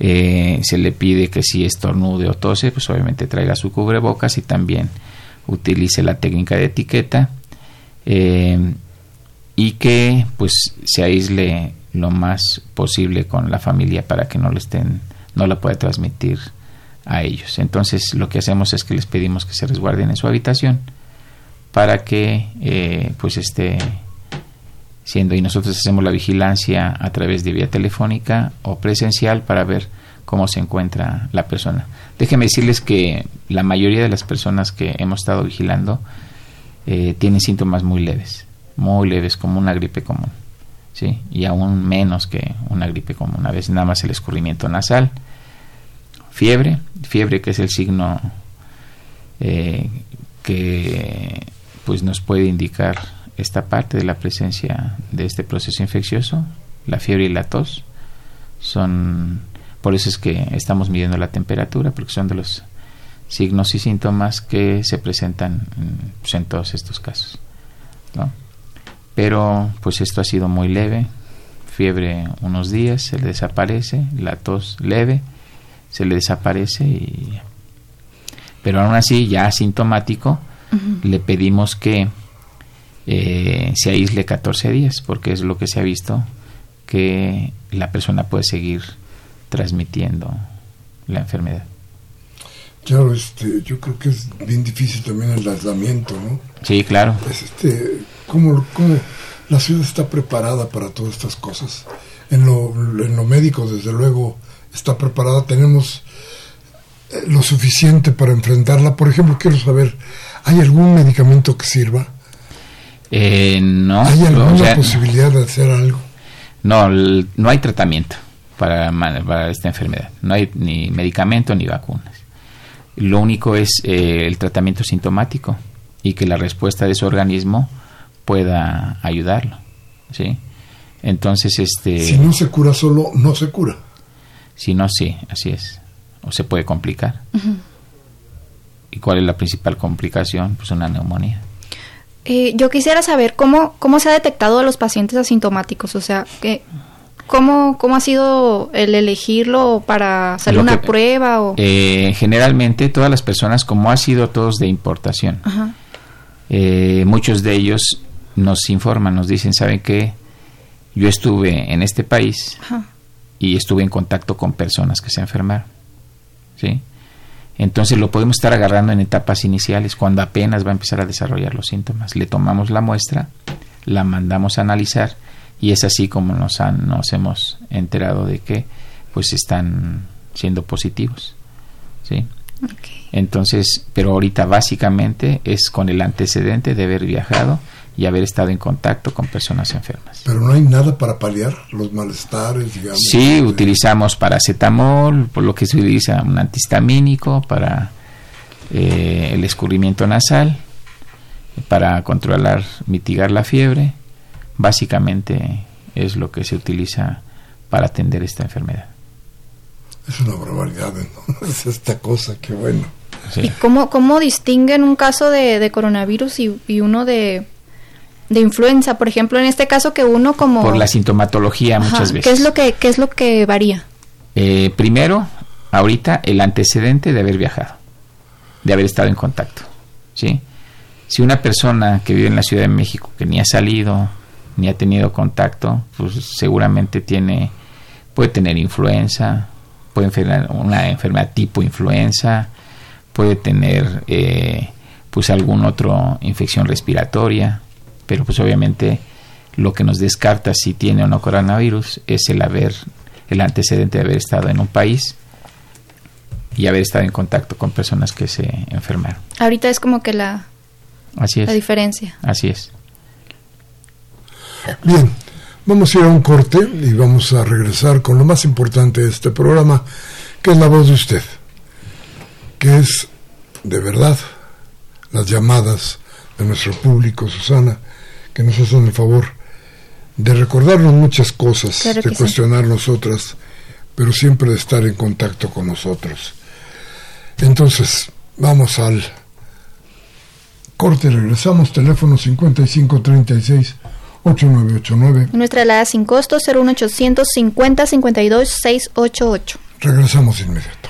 Eh, se le pide que si estornude o tose, pues obviamente traiga su cubrebocas y también utilice la técnica de etiqueta eh, y que pues se aísle lo más posible con la familia para que no le estén, no la pueda transmitir a ellos. Entonces lo que hacemos es que les pedimos que se resguarden en su habitación para que eh, pues este siendo y nosotros hacemos la vigilancia a través de vía telefónica o presencial para ver cómo se encuentra la persona. Déjenme decirles que la mayoría de las personas que hemos estado vigilando eh, tienen síntomas muy leves, muy leves como una gripe común, ¿sí? y aún menos que una gripe común, a veces nada más el escurrimiento nasal, fiebre, fiebre que es el signo eh, que pues nos puede indicar esta parte de la presencia de este proceso infeccioso, la fiebre y la tos, son por eso es que estamos midiendo la temperatura, porque son de los signos y síntomas que se presentan pues, en todos estos casos. Pero pues esto ha sido muy leve, fiebre unos días, se le desaparece, la tos leve, se le desaparece y... Pero aún así, ya asintomático, le pedimos que eh, se aísle 14 días, porque es lo que se ha visto que la persona puede seguir transmitiendo la enfermedad. Claro, este, yo creo que es bien difícil también el aislamiento, ¿no? Sí, claro. este, ¿cómo, la ciudad está preparada para todas estas cosas? En lo, en lo médico, desde luego, está preparada. Tenemos eh, lo suficiente para enfrentarla. Por ejemplo, quiero saber, ¿hay algún medicamento que sirva? Eh, no. ¿Hay alguna posibilidad de hacer algo? No, no hay tratamiento para, para esta enfermedad. No hay ni medicamento ni vacunas. Lo único es eh, el tratamiento sintomático y que la respuesta de su organismo pueda ayudarlo. ¿sí? Entonces, este... Si no se cura solo, no se cura. Si no, sí, así es. O se puede complicar. ¿Y cuál es la principal complicación? Pues una neumonía. Eh, yo quisiera saber cómo, cómo se ha detectado a los pacientes asintomáticos, o sea, que, ¿cómo, ¿cómo ha sido el elegirlo para hacer una prueba? O? Eh, generalmente todas las personas, como ha sido todos de importación, eh, muchos de ellos nos informan, nos dicen, ¿saben qué? Yo estuve en este país y estuve en contacto con personas que se enfermaron, ¿sí? Entonces lo podemos estar agarrando en etapas iniciales, cuando apenas va a empezar a desarrollar los síntomas. Le tomamos la muestra, la mandamos a analizar y es así como nos, han, nos hemos enterado de que pues están siendo positivos. ¿sí? Entonces, pero ahorita básicamente es con el antecedente de haber viajado y haber estado en contacto con personas enfermas. Pero no hay nada para paliar los malestares, digamos. Sí, utilizamos paracetamol, por lo que se utiliza un antihistamínico para eh, el escurrimiento nasal, para controlar, mitigar la fiebre. Básicamente es lo que se utiliza para atender esta enfermedad. Es una barbaridad, ¿no? [LAUGHS] Es esta cosa, qué bueno. ¿Y cómo, cómo distinguen un caso de, coronavirus y uno de, de influenza, por ejemplo, en este caso que uno como por la sintomatología muchas veces. ¿Qué es lo que qué es lo que varía? Eh, primero, ahorita el antecedente de haber viajado, de haber estado en contacto, ¿sí? Si una persona que vive en la Ciudad de México que ni ha salido ni ha tenido contacto, pues seguramente tiene puede tener influenza, puede tener una enfermedad tipo influenza, puede tener eh, pues algún otro infección respiratoria, pero pues obviamente lo que nos descarta si tiene o no coronavirus es el haber, el antecedente de haber estado en un país y haber estado en contacto con personas que se enfermaron. Ahorita es como que la, Así la diferencia. Así es. Bien, vamos a ir a un corte y vamos a regresar con lo más importante de este programa, que es la voz de usted, que es de verdad las llamadas de nuestro público, Susana, que nos hacen el favor de recordarnos muchas cosas, de cuestionarnos otras, pero siempre de estar en contacto con nosotros. Entonces, vamos al corte, regresamos, teléfono 5536 8989. Nuestra alada sin costo 01800 50 52 688. Regresamos inmediato.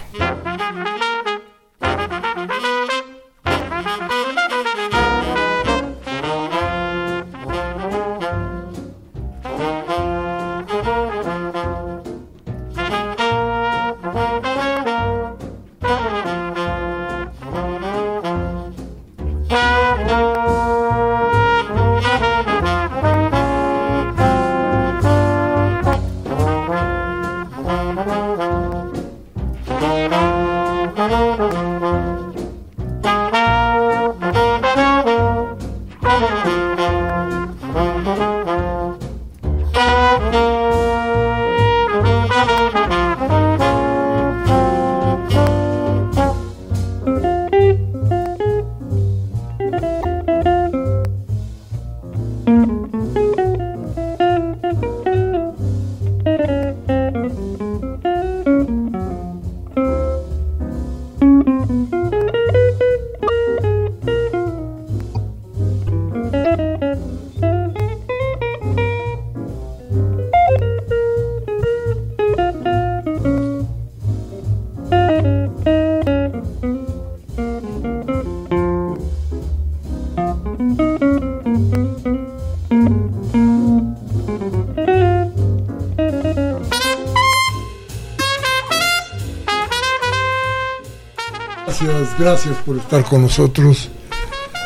Gracias por estar con nosotros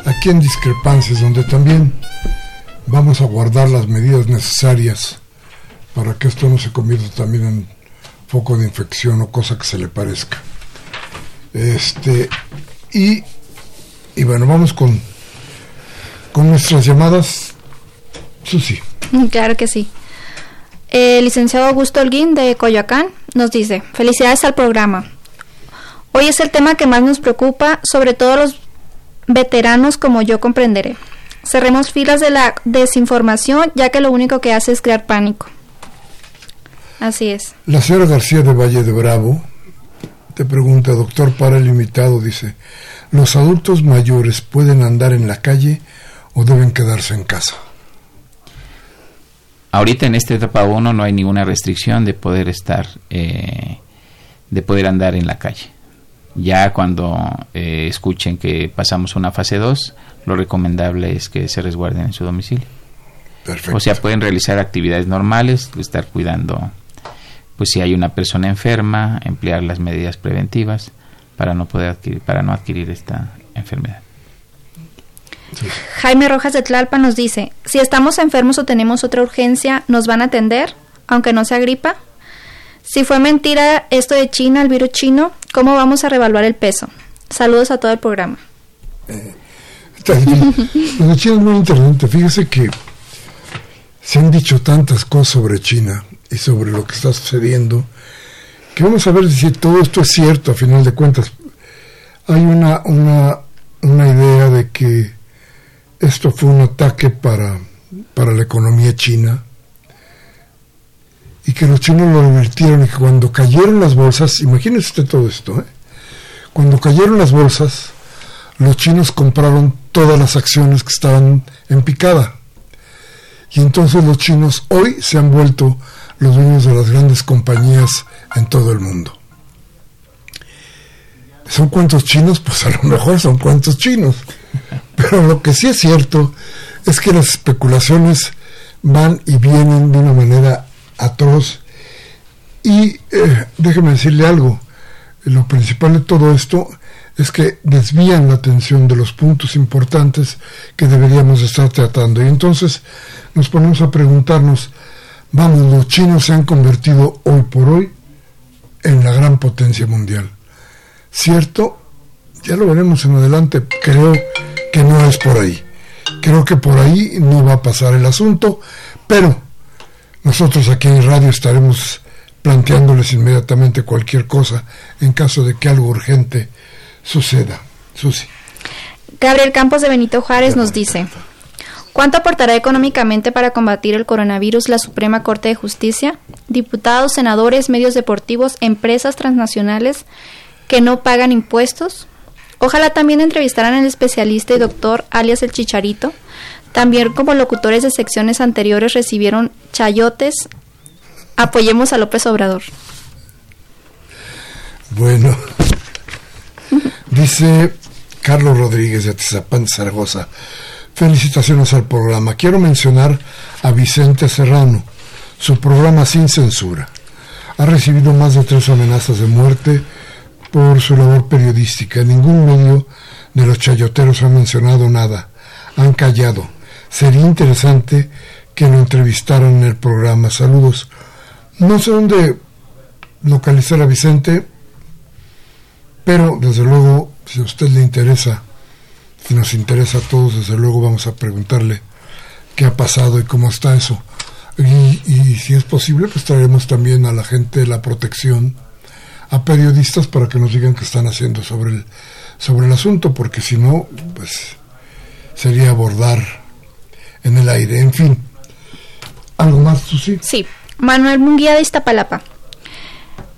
aquí en Discrepancias, donde también vamos a guardar las medidas necesarias para que esto no se convierta también en foco de infección o cosa que se le parezca. Este, y, y bueno, vamos con, con nuestras llamadas. Susi. Claro que sí. El licenciado Augusto Holguín de Coyoacán nos dice, felicidades al programa. Hoy es el tema que más nos preocupa, sobre todo los veteranos como yo comprenderé. Cerremos filas de la desinformación, ya que lo único que hace es crear pánico. Así es. La señora García de Valle de Bravo te pregunta, doctor para el limitado, dice, ¿los adultos mayores pueden andar en la calle o deben quedarse en casa? Ahorita en esta etapa 1 no hay ninguna restricción de poder estar, eh, de poder andar en la calle. Ya cuando eh, escuchen que pasamos una fase 2, lo recomendable es que se resguarden en su domicilio. Perfecto. O sea, pueden realizar actividades normales, estar cuidando, pues si hay una persona enferma, emplear las medidas preventivas para no poder adquirir, para no adquirir esta enfermedad. Jaime Rojas de Tlalpa nos dice, si estamos enfermos o tenemos otra urgencia, ¿nos van a atender, aunque no sea gripa? Si fue mentira esto de China, el virus chino, ¿cómo vamos a revaluar el peso? Saludos a todo el programa. Eh, China es muy interesante. Fíjese que se han dicho tantas cosas sobre China y sobre lo que está sucediendo que vamos a ver si todo esto es cierto a final de cuentas. Hay una, una, una idea de que esto fue un ataque para, para la economía china y que los chinos lo revirtieron y que cuando cayeron las bolsas, imagínese usted todo esto, ¿eh? cuando cayeron las bolsas, los chinos compraron todas las acciones que estaban en picada. Y entonces los chinos hoy se han vuelto los dueños de las grandes compañías en todo el mundo. ¿Son cuantos chinos? Pues a lo mejor son cuantos chinos. Pero lo que sí es cierto es que las especulaciones van y vienen de una manera atroz. Y eh, déjeme decirle algo, lo principal de todo esto es que desvían la atención de los puntos importantes que deberíamos estar tratando. Y entonces nos ponemos a preguntarnos, vamos, los chinos se han convertido hoy por hoy en la gran potencia mundial. ¿Cierto? Ya lo veremos en adelante. Creo que no es por ahí. Creo que por ahí no va a pasar el asunto, pero nosotros aquí en radio estaremos planteándoles inmediatamente cualquier cosa en caso de que algo urgente suceda. Susi. Gabriel Campos de Benito Juárez nos dice, ¿cuánto aportará económicamente para combatir el coronavirus la Suprema Corte de Justicia? Diputados, senadores, medios deportivos, empresas transnacionales que no pagan impuestos. Ojalá también entrevistaran al especialista y doctor alias el Chicharito, también como locutores de secciones anteriores recibieron chayotes. Apoyemos a López Obrador. Bueno, [LAUGHS] dice Carlos Rodríguez de Atizapán, Zaragoza. Felicitaciones al programa. Quiero mencionar a Vicente Serrano, su programa Sin Censura. Ha recibido más de tres amenazas de muerte por su labor periodística. Ningún medio de los chayoteros ha mencionado nada. Han callado sería interesante que lo entrevistaran en el programa. Saludos. No sé dónde localizar a Vicente, pero desde luego, si a usted le interesa que nos interesa a todos, desde luego vamos a preguntarle qué ha pasado y cómo está eso. Y, y si es posible, pues traeremos también a la gente de la protección, a periodistas para que nos digan qué están haciendo sobre el, sobre el asunto, porque si no, pues sería abordar en el aire. En fin, ¿algo más, Susi? Sí, Manuel Munguía de Iztapalapa.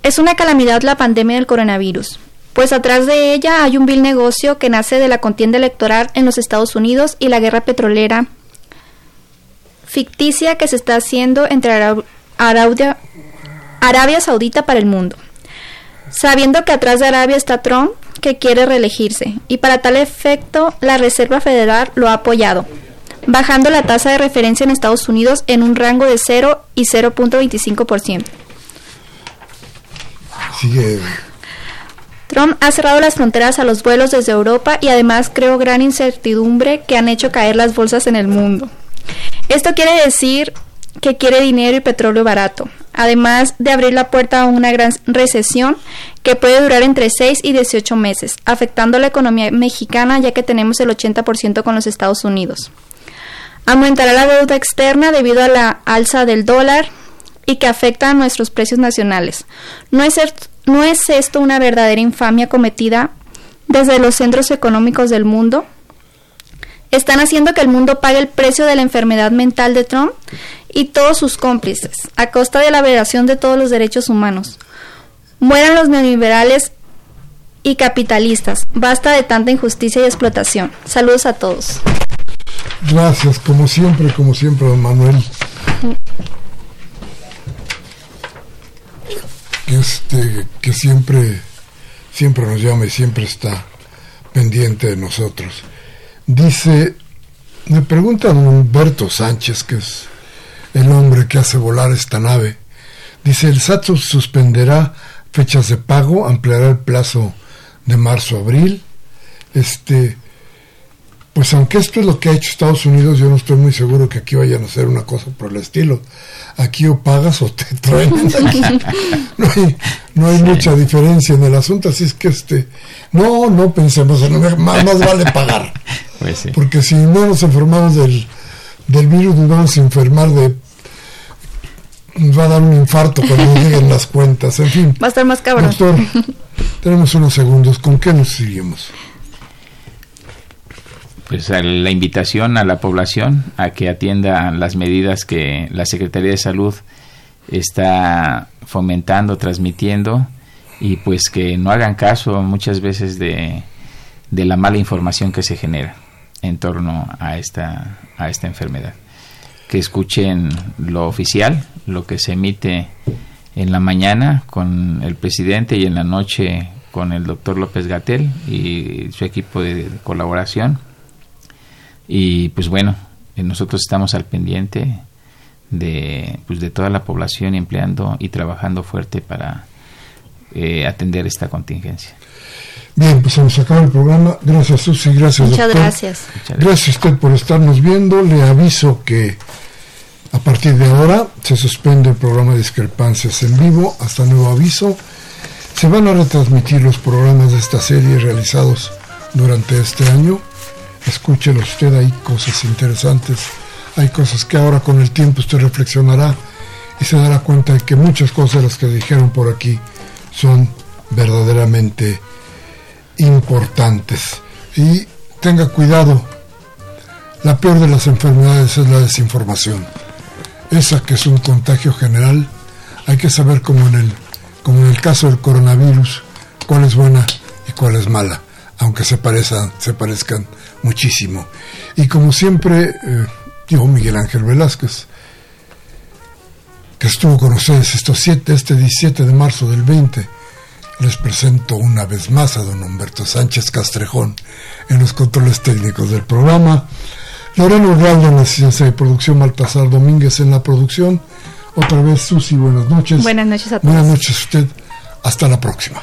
Es una calamidad la pandemia del coronavirus, pues atrás de ella hay un vil negocio que nace de la contienda electoral en los Estados Unidos y la guerra petrolera ficticia que se está haciendo entre Arabia, Arabia Saudita para el mundo. Sabiendo que atrás de Arabia está Trump, que quiere reelegirse, y para tal efecto la Reserva Federal lo ha apoyado, bajando la tasa de referencia en Estados Unidos en un rango de 0 y 0.25%. Sigue. Trump ha cerrado las fronteras a los vuelos desde Europa y además creó gran incertidumbre que han hecho caer las bolsas en el mundo. Esto quiere decir que quiere dinero y petróleo barato, además de abrir la puerta a una gran recesión que puede durar entre 6 y 18 meses, afectando la economía mexicana ya que tenemos el 80% con los Estados Unidos. Aumentará la deuda externa debido a la alza del dólar y que afecta a nuestros precios nacionales. ¿No es, no es esto una verdadera infamia cometida desde los centros económicos del mundo? Están haciendo que el mundo pague el precio de la enfermedad mental de Trump y todos sus cómplices, a costa de la violación de todos los derechos humanos. Mueran los neoliberales y capitalistas. Basta de tanta injusticia y explotación. Saludos a todos. Gracias, como siempre, como siempre, don Manuel. Este, que siempre, siempre nos llama y siempre está pendiente de nosotros. Dice, me pregunta don Humberto Sánchez, que es el hombre que hace volar esta nave. Dice, el SAT suspenderá fechas de pago, ampliará el plazo de marzo a abril. Este, pues aunque esto es lo que ha hecho Estados Unidos, yo no estoy muy seguro que aquí vayan a hacer una cosa por el estilo. Aquí o pagas o te truenan. [LAUGHS] [LAUGHS] no hay, no hay mucha diferencia en el asunto, así es que este, no, no pensemos en más, más vale pagar. [LAUGHS] Pues Porque si no nos enfermamos del, del virus, nos vamos a enfermar de nos va a dar un infarto cuando lleguen las cuentas. En fin. Va a estar más cabrón. Doctor, tenemos unos segundos. ¿Con qué nos seguimos? Pues la invitación a la población a que atienda las medidas que la Secretaría de Salud está fomentando, transmitiendo y pues que no hagan caso muchas veces de, de la mala información que se genera en torno a esta, a esta enfermedad. Que escuchen lo oficial, lo que se emite en la mañana con el presidente y en la noche con el doctor López Gatel y su equipo de colaboración y pues bueno, eh, nosotros estamos al pendiente de, pues de toda la población empleando y trabajando fuerte para eh, atender esta contingencia. Bien, pues se nos acaba el programa. Gracias, Susi. Gracias, Muchas gracias. Gracias a usted por estarnos viendo. Le aviso que a partir de ahora se suspende el programa de Discrepancias en vivo hasta nuevo aviso. Se van a retransmitir los programas de esta serie realizados durante este año escúchelo usted, hay cosas interesantes, hay cosas que ahora con el tiempo usted reflexionará y se dará cuenta de que muchas cosas las que dijeron por aquí son verdaderamente importantes. Y tenga cuidado, la peor de las enfermedades es la desinformación. Esa que es un contagio general, hay que saber como en el, como en el caso del coronavirus, cuál es buena y cuál es mala, aunque se parezcan, se parezcan muchísimo. Y como siempre, eh, dijo Miguel Ángel Velázquez, que estuvo con ustedes estos siete, este 17 de marzo del 20, les presento una vez más a don Humberto Sánchez Castrejón en los controles técnicos del programa. Lorena Urraldo en la ciencia de producción, Baltasar Domínguez en la producción. Otra vez, Susi, buenas noches. Buenas noches a todos. Buenas noches a usted. Hasta la próxima.